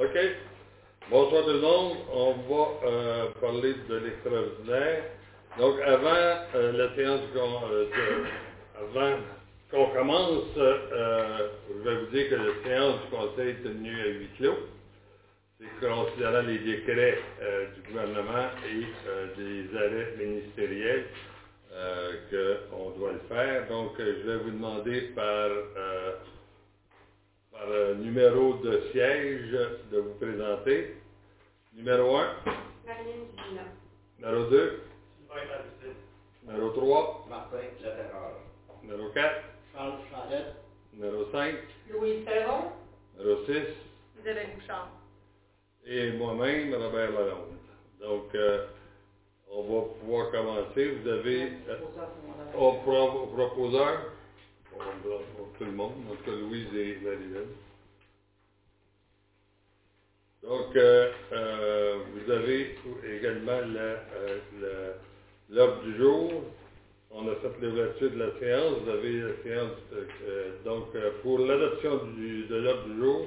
OK. Bonsoir tout le monde. On va euh, parler de l'extraordinaire. Donc, avant euh, la séance, qu'on- euh, de- avant qu'on commence, euh, je vais vous dire que la séance du Conseil est tenue à huis clos. C'est considérant les décrets du gouvernement et des arrêts ministériels qu'on doit le faire. Donc, je vais vous demander par, par euh, numéro de siège de vous présenter. Numéro 1, Marlène Duvina. numéro 2, numéro 3, Martin Laterreur. numéro 4, Charles Chandette. numéro 5, Louise Perron. numéro 6 Isabelle Bouchard. et moi-même, Robert Lalonde. Donc, euh, on va pouvoir commencer. Vous avez euh, au, pro- au proposeur, pour, pour tout le monde, Louise et Marie-Hélène. Donc, euh, euh, vous avez également euh, l'ordre du jour. On a fait l'ouverture de la séance. Vous avez la séance, donc, pour l'adoption de l'ordre du jour,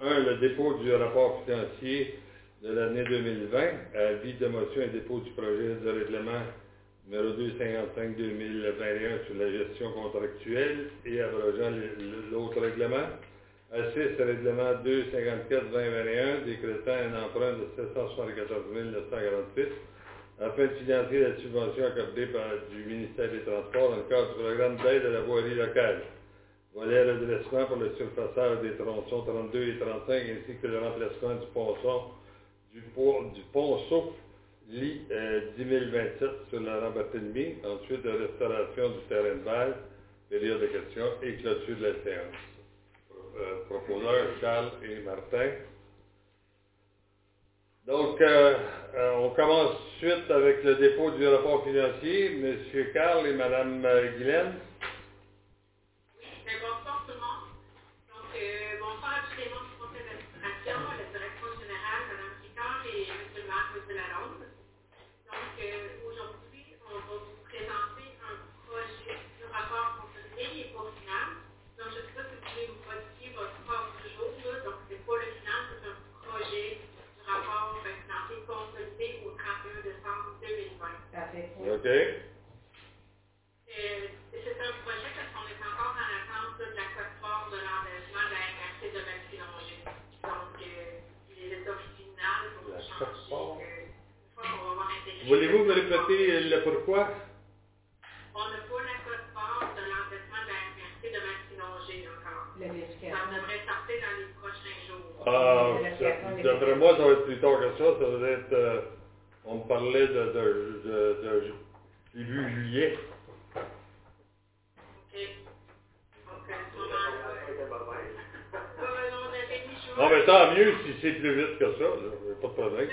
un, le dépôt du rapport financier de l'année 2020, avis de motion et dépôt du projet de règlement numéro 255-2021 sur la gestion contractuelle et abrogeant l'autre règlement. A6, règlement 254-2021, décrétant un emprunt de 774 948 afin de financer la subvention accordée par du ministère des Transports dans le cadre du programme d'aide à la voirie locale. Volet redressement pour le surfaçage des tronçons 32 et 35 ainsi que le remplacement du ponçon du, pont- du ponceau 10 027 sur la Barthélemy, ensuite de restauration du terrain de base, période de questions et clôture de la séance. Euh, Charles et Martin. Donc, euh, euh, on commence suite avec le dépôt du rapport financier. Monsieur Carl et Madame euh, Guylaine. Euh, c'est un projet parce qu'on est encore en attente de la cote-part de l'engagement de la MRC de Maxilongé. Donc, euh, les états finales vont La changer. cote-part. euh, une fois qu'on va avoir intégré. Voulez-vous me répéter le pourquoi? On n'a pas la cote-part de l'endettement de la MRC de Maxilongé encore. Ça devrait sortir dans les prochains jours. Ah, d'après moi, ça va être plus tard que ça. Ça va être, euh, on me parlait de, de, de, de juillet. Moment-là. Ouais, ouais, non, mais tant mieux si c'est plus vite que ça. là. Pas de problème.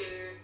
to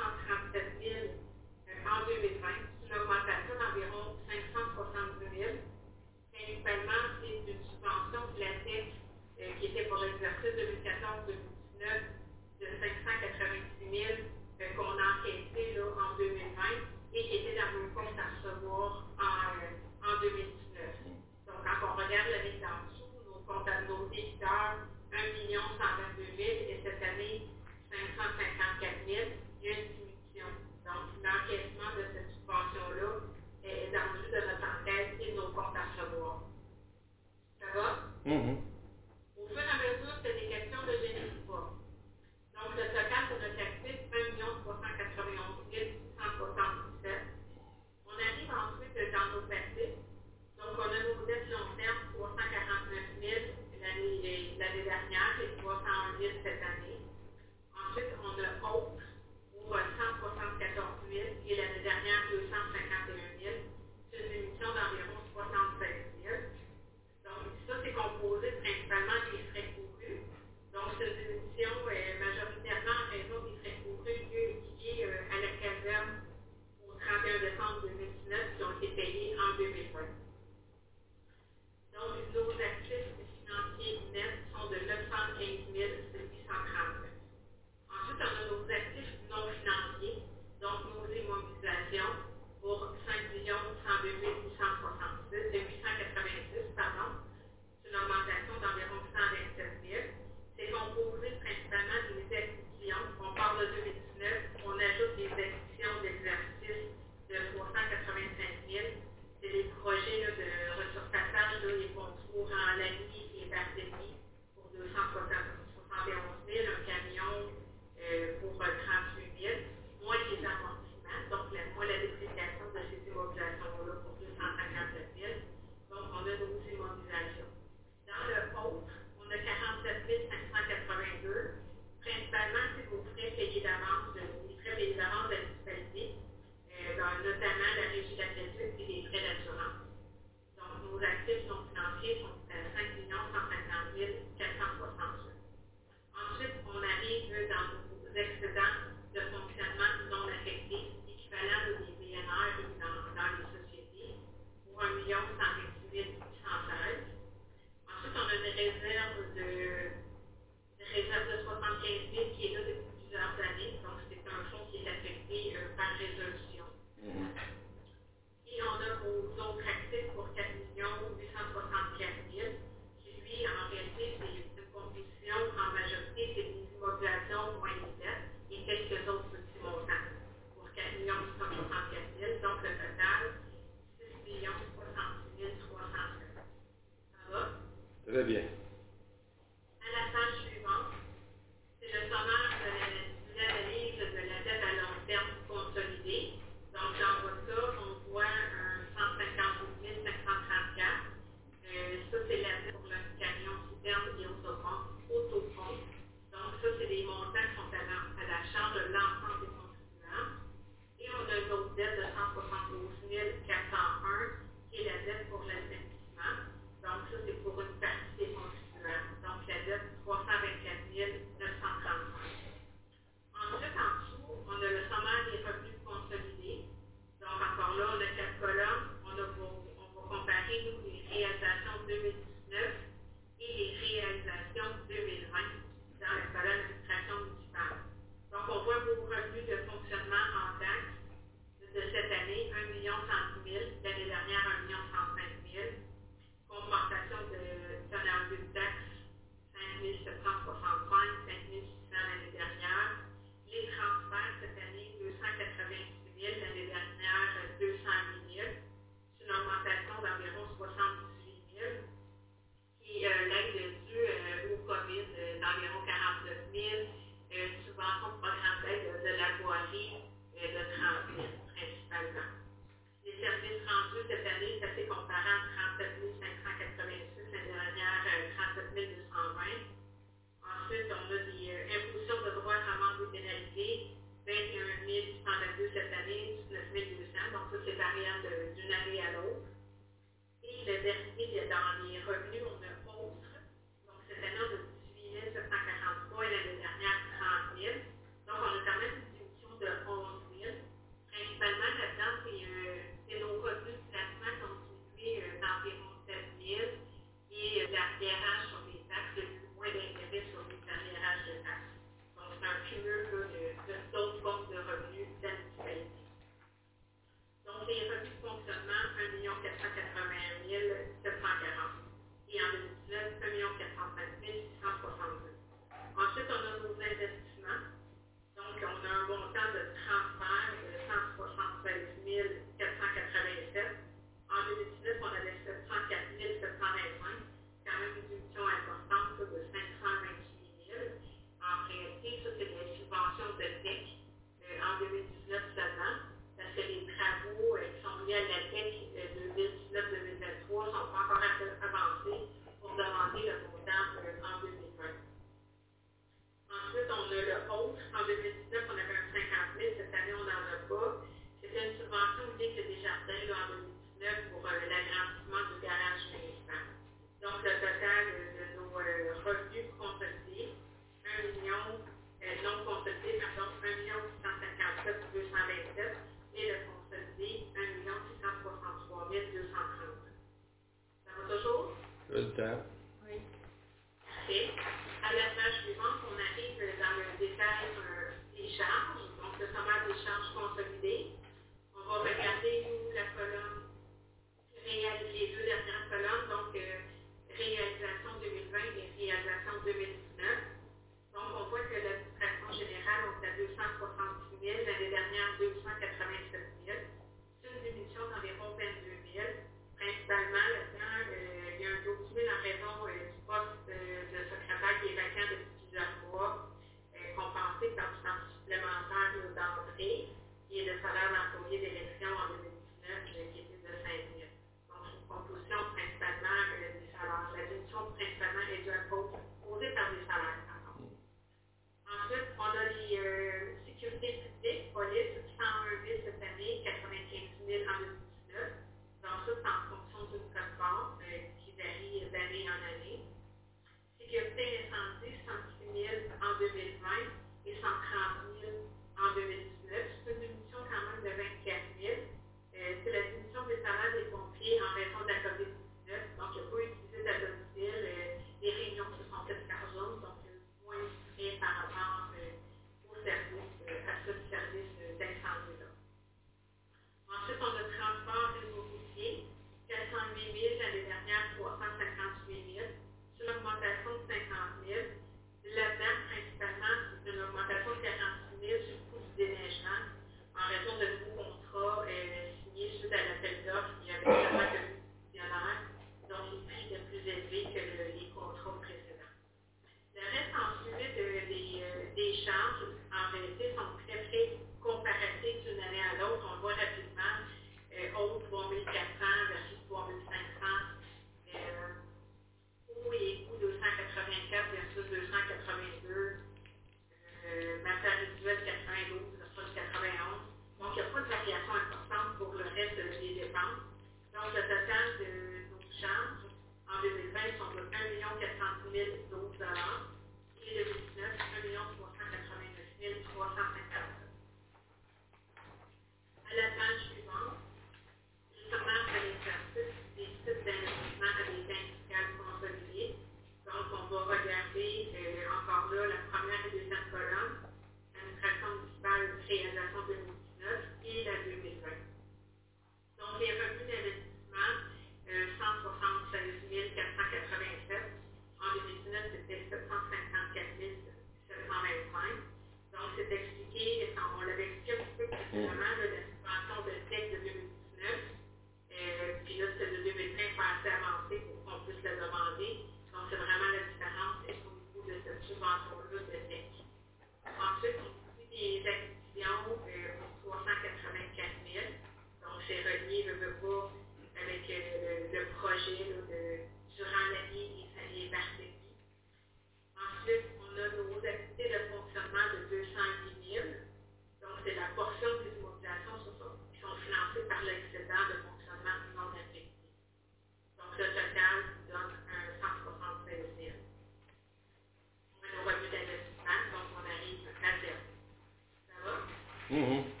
Mm-hmm.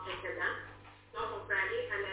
Dr. Kira, Novel Brady, and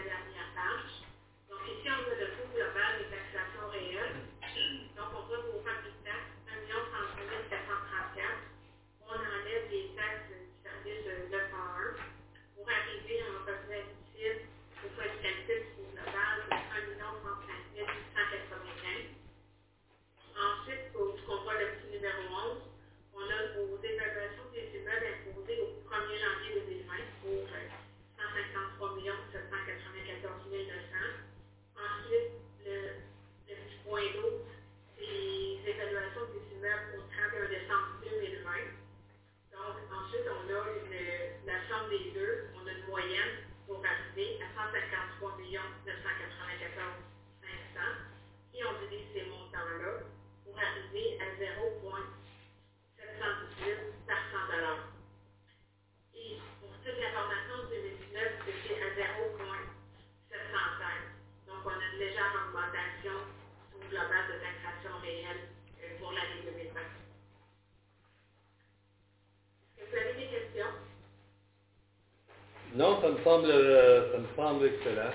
Non, ça me semble, euh, ça me semble excellent.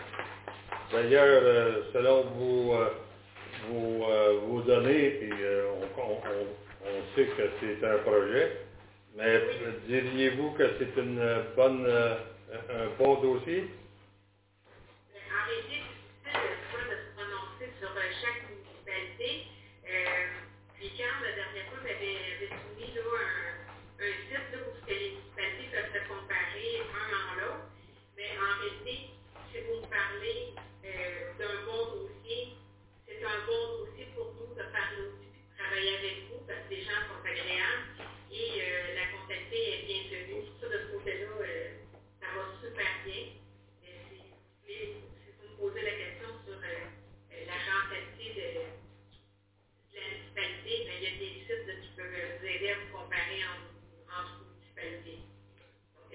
D'ailleurs, euh, selon vous, euh, vous, on, on, on sait que c'est un projet, mais diriez-vous que c'est une bonne, un bon dossier?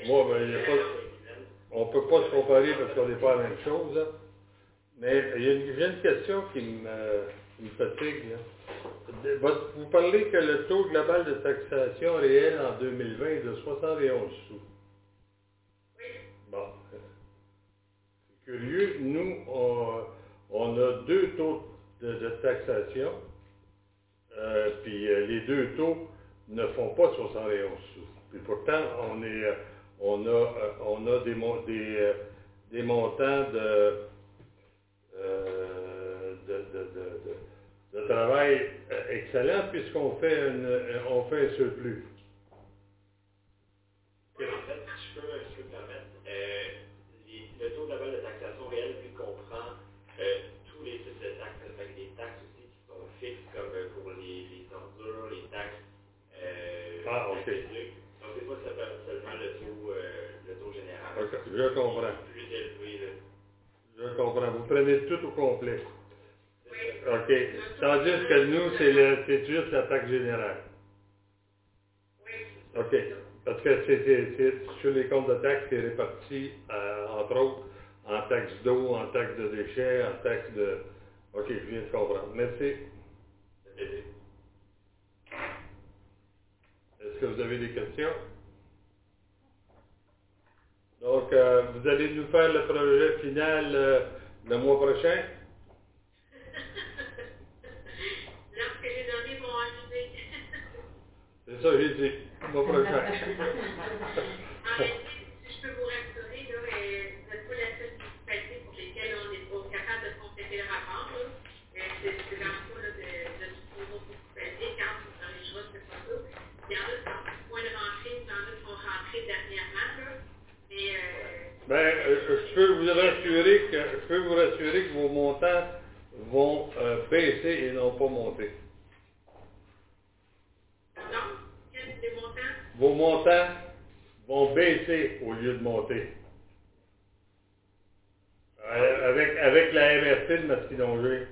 Moi, ben, on ne peut pas se comparer parce qu'on n'est pas la même chose. Hein. Mais il y a une, question qui me, fatigue. Hein. Vous parlez que le taux global de taxation réel en 2020 est de 71 sous. Oui. Bon. C'est curieux. Nous, on, a deux taux de, taxation. Euh, puis euh, les deux taux ne font pas 71 sous. Puis pourtant, on est... Euh, on a, des, euh, montants de, euh, travail excellent puisqu'on fait, fait un surplus. je comprends. Je comprends. Vous prenez tout au complet. OK. Tandis que nous, c'est le, c'est juste l'attaque générale. OK. Parce que c'est, sur les comptes de taxes, c'est réparti, euh, entre autres, en taxes d'eau, en taxes de déchets, en taxes de... OK, je viens de comprendre. Merci. Est-ce que vous avez des questions? Donc, euh, vous allez nous faire le projet final euh, le mois prochain? Lorsque les données vont arriver. C'est ça, j'ai dit. Le mois prochain. En réalité, si je peux vous rassurer, là, euh, vous n'êtes pas la seule municipalité pour lesquelles on est pas capable de compléter le rapport. Là. Euh, c'est c'est dans le cas là, de, de toutes les autres municipalités, quand vous corrigerez, c'est pas ça. Il y en a qui sont plus point de rentrée, il y en a qui sont rentrés dernièrement. Là. Mais, euh, Ben, euh, je peux vous rassurer que je peux vous rassurer que vos montants vont euh, baisser et non pas monter. pardon, montants? Vos montants vont baisser au lieu de monter. Euh, Avec, avec la MRC de Masquinongé,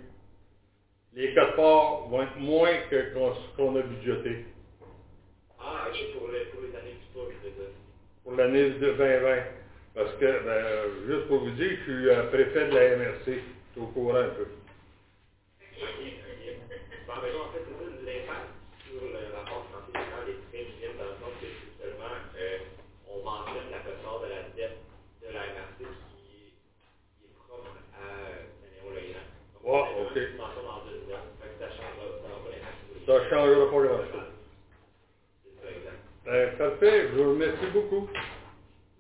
les codes parts vont être moins que qu'on qu'on a budgété Ah, ok, pour, le, pour les années futures, je veux dire. pour l'année de 2020. Parce que, ben, juste pour vous dire, je suis euh, préfet de la MRC. Je suis au courant un peu. Ok, ok. Bon, mais non, en fait, c'est ça, l'impact sur le rapport financier général est très minime dans le sens que c'est seulement, euh, on mentionne la plupart de la dette de la MRC qui est, qui est propre à Néo-Loyan. Ouais, ok. Une mention dans une dette, fait que ça changera, ça pas l'impact. Ça ne changera pas grand-chose. C'est ça, exact. Ben, parfait, je vous remercie beaucoup.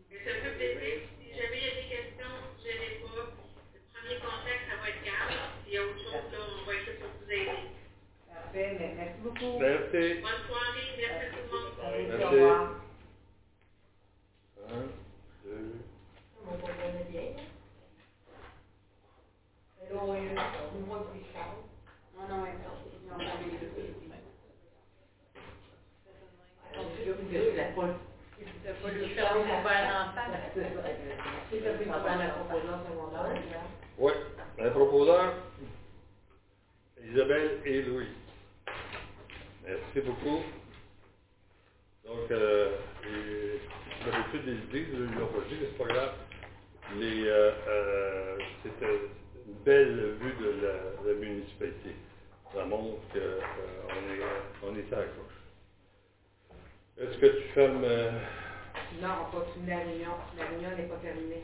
Mais ça me fait plaisir. Si jamais il y a des questions, je n'ai pas. Le premier contact, ça va être Carl. S'il y a autre chose, là, on va être là pour vous aider. Parfait, mais merci beaucoup. Merci. Bonne soirée, merci à tout le monde. Merci, Merci. Un, deux. On va bien, bien. Mais là, on est là, on voit plus tard. Non, non. Je vous la pas faire en face. C'est secondaire. Oui, un proposeur, Isabelle et Louis. Merci beaucoup. Donc, euh, toutes des idées, l'avez pas dit, mais c'est pas grave. Les, euh, euh, c'était une belle vue de la, la municipalité. Ça montre qu'on est, on est à la coche. Est-ce que tu fermes... euh, Non, on continue la réunion. La réunion n'est pas terminée.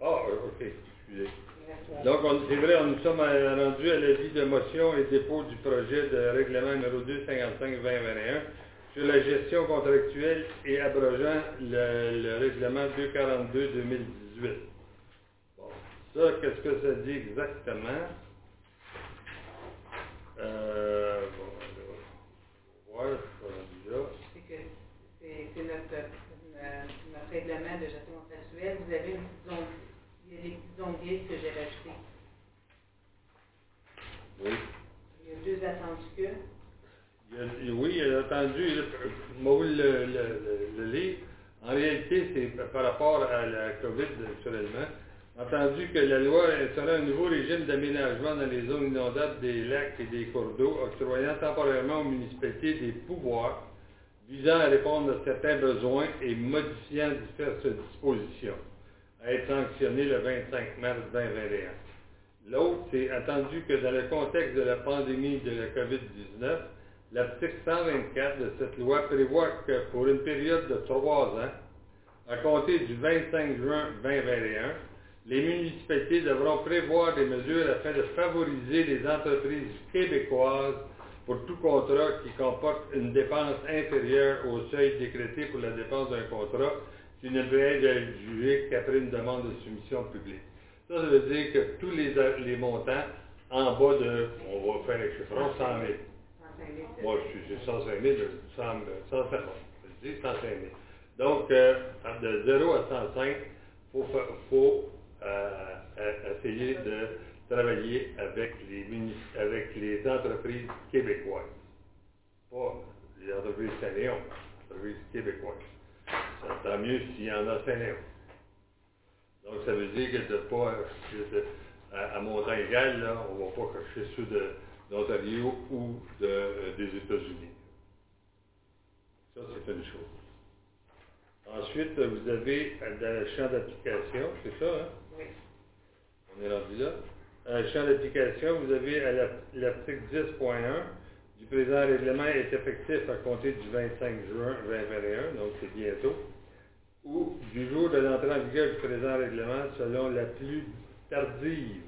Ah, ok, excusez. Donc, on- c'est vrai, nous sommes rendus à l'avis de motion et dépôt du projet de règlement numéro 255-2021 sur la gestion contractuelle et abrogeant le, le règlement 242-2018. Bon, ça, qu'est-ce que ça dit exactement? Euh, bon, on va voir, je suis rendu là. C'est c'est notre, euh, notre règlement de gestion contractuelle. Vous avez une zone, zones grises que j'ai rajoutées. Oui. Il y a deux attendus que. Il a- il- oui, il a attendu, moi, le, le, le livre. En réalité, c'est par rapport à la COVID, naturellement. Entendu que la loi instaura un nouveau régime d'aménagement dans les zones inondables des lacs et des cours d'eau, octroyant temporairement aux municipalités des pouvoirs visant à répondre à certains besoins et modifiant diverses dispositions, à être sanctionné le 25 mars 2021. L'autre, c'est attendu que dans le contexte de la pandémie de la COVID-19, l'article 124 de cette loi prévoit que pour une période de trois ans, à compter du 25 juin 2021, les municipalités devront prévoir des mesures afin de favoriser les entreprises québécoises pour tout contrat qui comporte une dépense inférieure au seuil décrété pour la dépense d'un contrat qui ne peut être jugé qu'après une demande de soumission publique. Ça, ça veut dire que tous les, montants en bas de, on va faire chiffrons, 100 000. 105 000. Moi, je suis j'ai 105 000, 100, 105 000, je dis 105 000. Donc, euh, de 0 à 105, il faut, fa- faut euh, euh, essayer de travailler avec les, avec les entreprises québécoises. Pas les entreprises Saint-Léon, les entreprises québécoises. Ça, tant mieux s'il y en a Saint-Léon. Donc, ça veut dire que de pas, de- à, à montant égal, là, on ne va pas chercher ceux de, d'Ontario ou de, euh, des États-Unis. Ça, c'est une chose. Ensuite, vous avez euh, dans le champ d'application, c'est ça, hein? Oui. On est rendu là. Dans le champ d'application, vous avez à la- l'article 10.1 du présent règlement est effectif à compter du 25 juin 2021, donc c'est bientôt, ou du jour de l'entrée en vigueur du présent règlement selon la plus tardive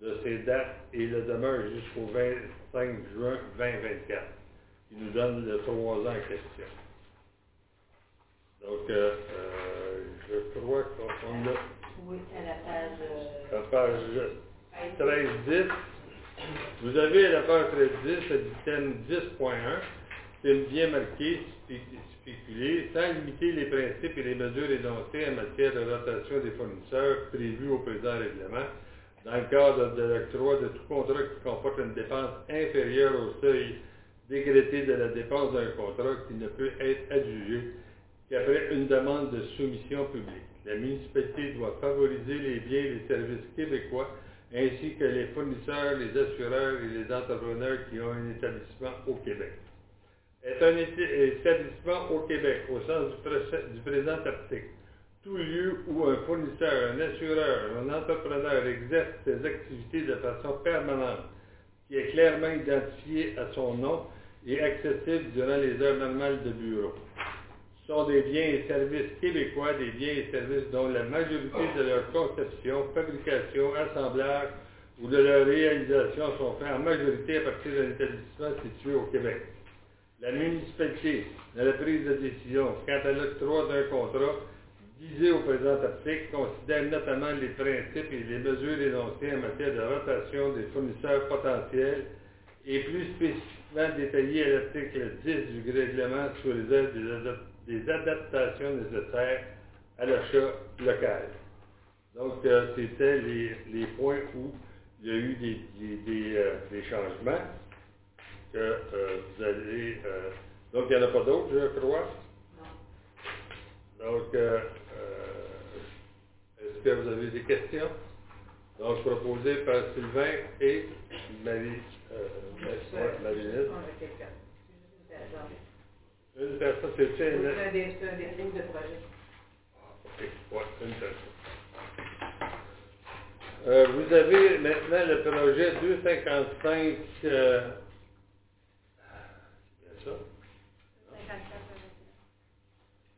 de ces dates et le demeure jusqu'au 25 juin 2024, qui nous donne le trois ans en question. Donc, euh, euh, je crois qu'on a Oui, à la page. euh, à page 13-10. Vous avez à la page 13-10 le thème 10.1, c'est bien marqué, spé- spéculé, sans limiter les principes et les mesures énoncées en matière de rotation des fournisseurs prévus au présent règlement, dans le cadre de l'octroi de tout contrat qui comporte une dépense inférieure au seuil décrété de la dépense d'un contrat qui ne peut être adjugé qu'après une demande de soumission publique. La municipalité doit favoriser les biens et les services québécois ainsi que les fournisseurs, les assureurs et les entrepreneurs qui ont un établissement au Québec. Est un établissement au Québec au sens du présent article. Tout lieu où un fournisseur, un assureur, un entrepreneur exerce ses activités de façon permanente, qui est clairement identifié à son nom et accessible durant les heures normales de bureau sont des biens et services québécois, des biens et services dont la majorité de leur conception, fabrication, assemblage ou de leur réalisation sont faits en majorité à partir d'un établissement situé au Québec. La municipalité, dans la prise de décision quant à l'octroi d'un contrat visé au présent article, considère notamment les principes et les mesures énoncées en matière de rotation des fournisseurs potentiels et plus spécifiquement détaillé à l'article 10 du règlement sur les aides des, adap- des adaptations nécessaires à l'achat local. Donc, euh, c'était les, les points où il y a eu des, des- des, euh, des changements que euh, vous allez... donc, il n'y en a pas d'autres, je crois? Non. Donc, est-ce que vous avez des questions? Donc, proposé par Sylvain et Marie, euh, ouais, Marie-Lise. Une personne. C'est une... un c'est un dépôt de projet. Ok, ouais, une personne. Euh, vous avez maintenant le projet 255, euh, c'est ça? 54,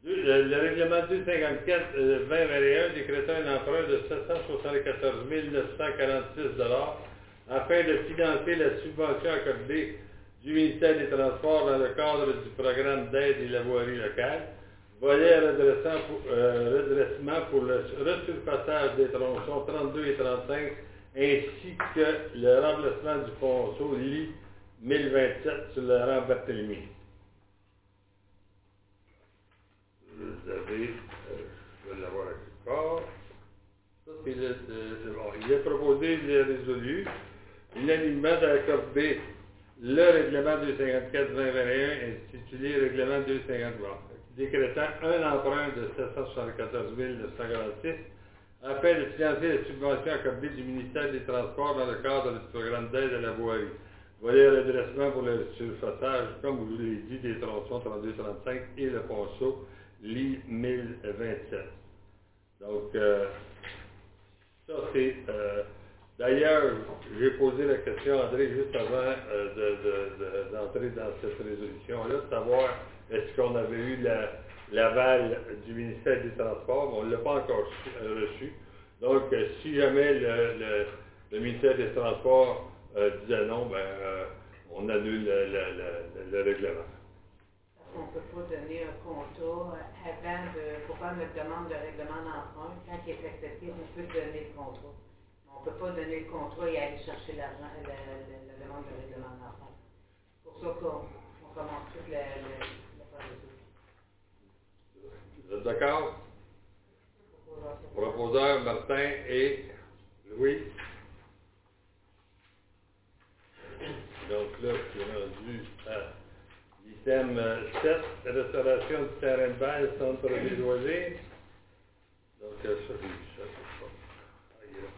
Deux- Le, le règlement 254 euh, 2021 décrétant un emprunt de 774 946 afin de financer la subvention accordée du ministère des Transports dans le cadre du programme d'aide et la voirie locale, volet redressant euh, redressement pour le resurfaçage des tronçons 32 et 35 ainsi que le remplacement du ponceau LI 1027 sur le rang Barthélemy. Vous avez, euh, je vais l'avoir à il est proposé, il est résolu, unanimement d'accorder le règlement 254-2021 intitulé Règlement 253, décrétant un emprunt de 774 946 afin de financer la subvention accordée du ministère des Transports dans le cadre du programme d'aide à la voirie. Volet redressement pour le surfaçage, comme vous l'avez dit, des tronçons 32-35 et le ponceau LI 1027. Donc, euh, ça c'est... euh, D'ailleurs, j'ai posé la question à André juste avant euh, de- de- de- d'entrer dans cette résolution-là, de savoir est-ce qu'on avait eu la- l'aval du ministère des Transports. On ne l'a pas encore euh, reçu. Donc, euh, si jamais le, ministère des Transports disait non, ben, on annule le, le- le- le règlement. Qu'on ne peut pas donner un contrat avant de, pour faire notre demande de règlement d'emprunt. Quand il est accepté, on peut donner le contrat. On ne peut pas donner le contrat et aller chercher l'argent, la, la- la demande de règlement. C'est pour ça qu'on on commence toute la, la, la procédure. Vous êtes d'accord? Proposeur Martin et Louis. Donc là, je suis rendu à l'item euh, 7, restauration du terrain de balle, centre des loisirs. Donc euh, ça, ça, c'est pas. Ah, il est là.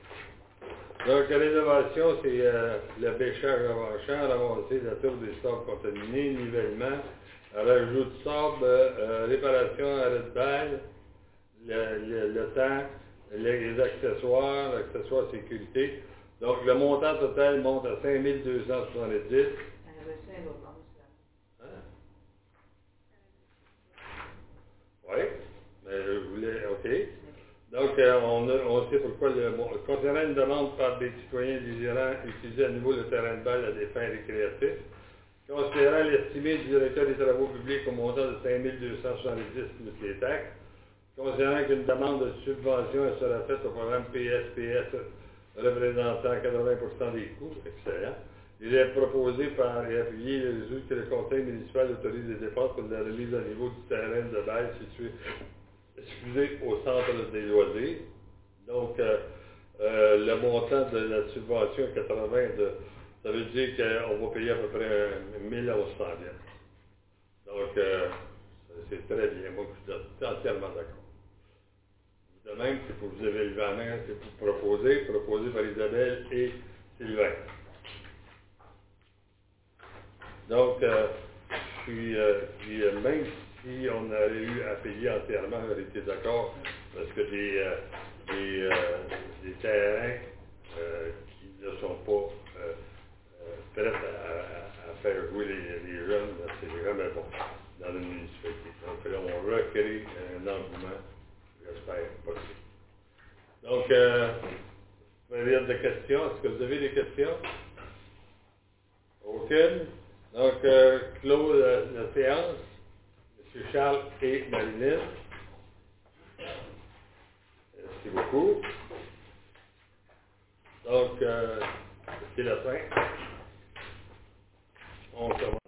Donc, la rénovation, c'est euh, le bêchage avant champ, ramasser la tour des sables contaminés, nivellement, rajout de sable, euh, réparation, arrêt de balle, le, le, temps, les, accessoires, l'accessoire sécurité. Donc, le montant total monte à 5270. Elle avait reçu un autre nom, ça. Hein? Oui, mais je voulais, OK. Donc, euh, on, sait pourquoi le bon, une demande par des citoyens désirant utiliser à nouveau le terrain de balle à des fins récréatives, considérant l'estimé du directeur des travaux publics au montant de 5 270 plus les taxes, considérant qu'une demande de subvention sera faite au programme PSPS représentant 80 des coûts, excellent, il est proposé par et appuyé résolu que le conseil municipal autorise les dépenses pour la remise à niveau du terrain de bail situé excusez, au centre des loisirs. Donc, euh, euh, le montant de la subvention est 80 de, ça veut dire qu'on va payer à peu près 1000 1100 bien. Donc, euh, c'est très bien. Moi, je suis entièrement d'accord. De même, c'est pour vous avez la main, c'est pour proposer, proposé par Isabelle et Sylvain. Donc, je suis, même si on aurait eu à payer entièrement, j'aurais été d'accord, parce que des, euh, des, euh, des terrains euh, qui ne sont pas prêts à, faire jouer les, jeunes, c'est vraiment bon dans une municipalité. Donc là, on recrée un engouement, j'espère, possible. Donc, période de questions? Est-ce que vous avez des questions? Aucune? Donc, clôt la, la séance. M. Charles et Marilyn. Merci beaucoup. Donc, euh, c'est la fin. On commence.